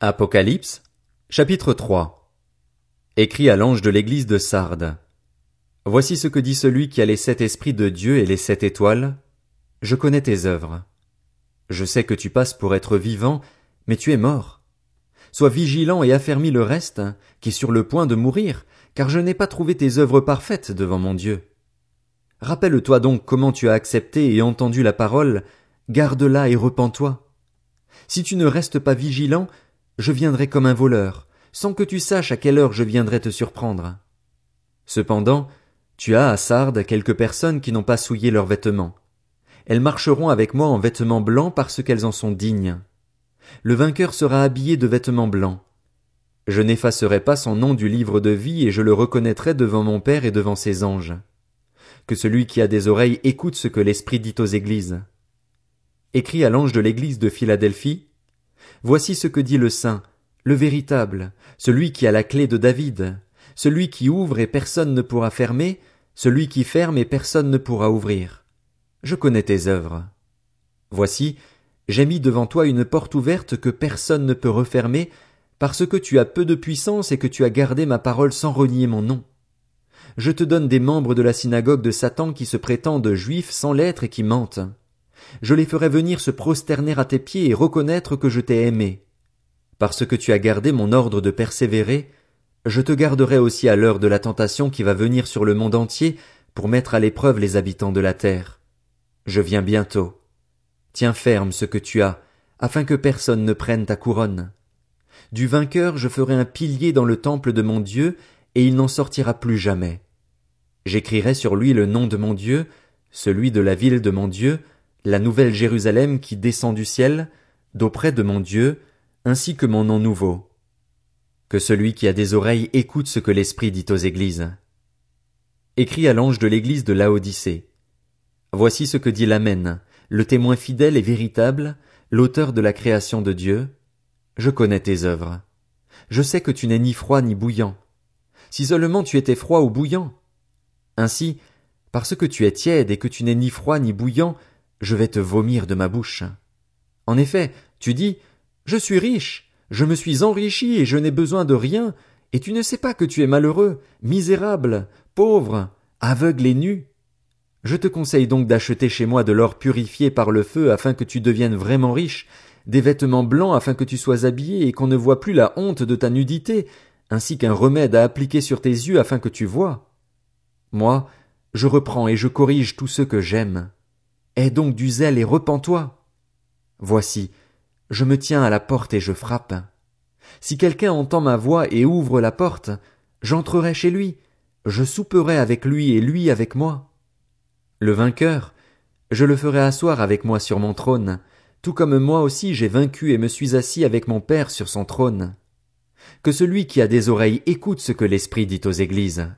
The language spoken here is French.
Apocalypse, chapitre 3 Écrit à l'ange de l'église de Sardes. Voici ce que dit celui qui a les sept esprits de Dieu et les sept étoiles. Je connais tes œuvres. Je sais que tu passes pour être vivant, mais tu es mort. Sois vigilant et affermis le reste, qui est sur le point de mourir, car je n'ai pas trouvé tes œuvres parfaites devant mon Dieu. Rappelle-toi donc comment tu as accepté et entendu la parole, garde-la et repens-toi. Si tu ne restes pas vigilant, je viendrai comme un voleur, sans que tu saches à quelle heure je viendrai te surprendre. Cependant, tu as à Sardes quelques personnes qui n'ont pas souillé leurs vêtements. Elles marcheront avec moi en vêtements blancs parce qu'elles en sont dignes. Le vainqueur sera habillé de vêtements blancs. Je n'effacerai pas son nom du livre de vie et je le reconnaîtrai devant mon Père et devant ses anges que celui qui a des oreilles écoute ce que l'Esprit dit aux églises. Écrit à l'ange de l'église de Philadelphie, Voici ce que dit le Saint, le véritable, celui qui a la clé de David, celui qui ouvre et personne ne pourra fermer, celui qui ferme et personne ne pourra ouvrir. Je connais tes œuvres. Voici, j'ai mis devant toi une porte ouverte que personne ne peut refermer, parce que tu as peu de puissance et que tu as gardé ma parole sans renier mon nom je te donne des membres de la synagogue de Satan qui se prétendent juifs sans l'être et qui mentent. Je les ferai venir se prosterner à tes pieds et reconnaître que je t'ai aimé. Parce que tu as gardé mon ordre de persévérer, je te garderai aussi à l'heure de la tentation qui va venir sur le monde entier pour mettre à l'épreuve les habitants de la terre. Je viens bientôt. Tiens ferme ce que tu as, afin que personne ne prenne ta couronne. Du vainqueur je ferai un pilier dans le temple de mon Dieu, et il n'en sortira plus jamais. J'écrirai sur lui le nom de mon Dieu, celui de la ville de mon Dieu, la nouvelle Jérusalem qui descend du ciel, d'auprès de mon Dieu, ainsi que mon nom nouveau. Que celui qui a des oreilles écoute ce que l'Esprit dit aux églises. Écrit à l'ange de l'église de Laodicée. Voici ce que dit l'Amen, le témoin fidèle et véritable, l'auteur de la création de Dieu. Je connais tes œuvres. Je sais que tu n'es ni froid ni bouillant. Si seulement tu étais froid ou bouillant, ainsi, parce que tu es tiède et que tu n'es ni froid ni bouillant, je vais te vomir de ma bouche. En effet, tu dis, je suis riche, je me suis enrichi et je n'ai besoin de rien, et tu ne sais pas que tu es malheureux, misérable, pauvre, aveugle et nu. Je te conseille donc d'acheter chez moi de l'or purifié par le feu afin que tu deviennes vraiment riche, des vêtements blancs afin que tu sois habillé et qu'on ne voie plus la honte de ta nudité, ainsi qu'un remède à appliquer sur tes yeux afin que tu vois. Moi, je reprends et je corrige tous ceux que j'aime. Aie donc du zèle et repens-toi. Voici, je me tiens à la porte et je frappe. Si quelqu'un entend ma voix et ouvre la porte, j'entrerai chez lui, je souperai avec lui et lui avec moi. Le vainqueur, je le ferai asseoir avec moi sur mon trône, tout comme moi aussi j'ai vaincu et me suis assis avec mon Père sur son trône. Que celui qui a des oreilles écoute ce que l'Esprit dit aux églises.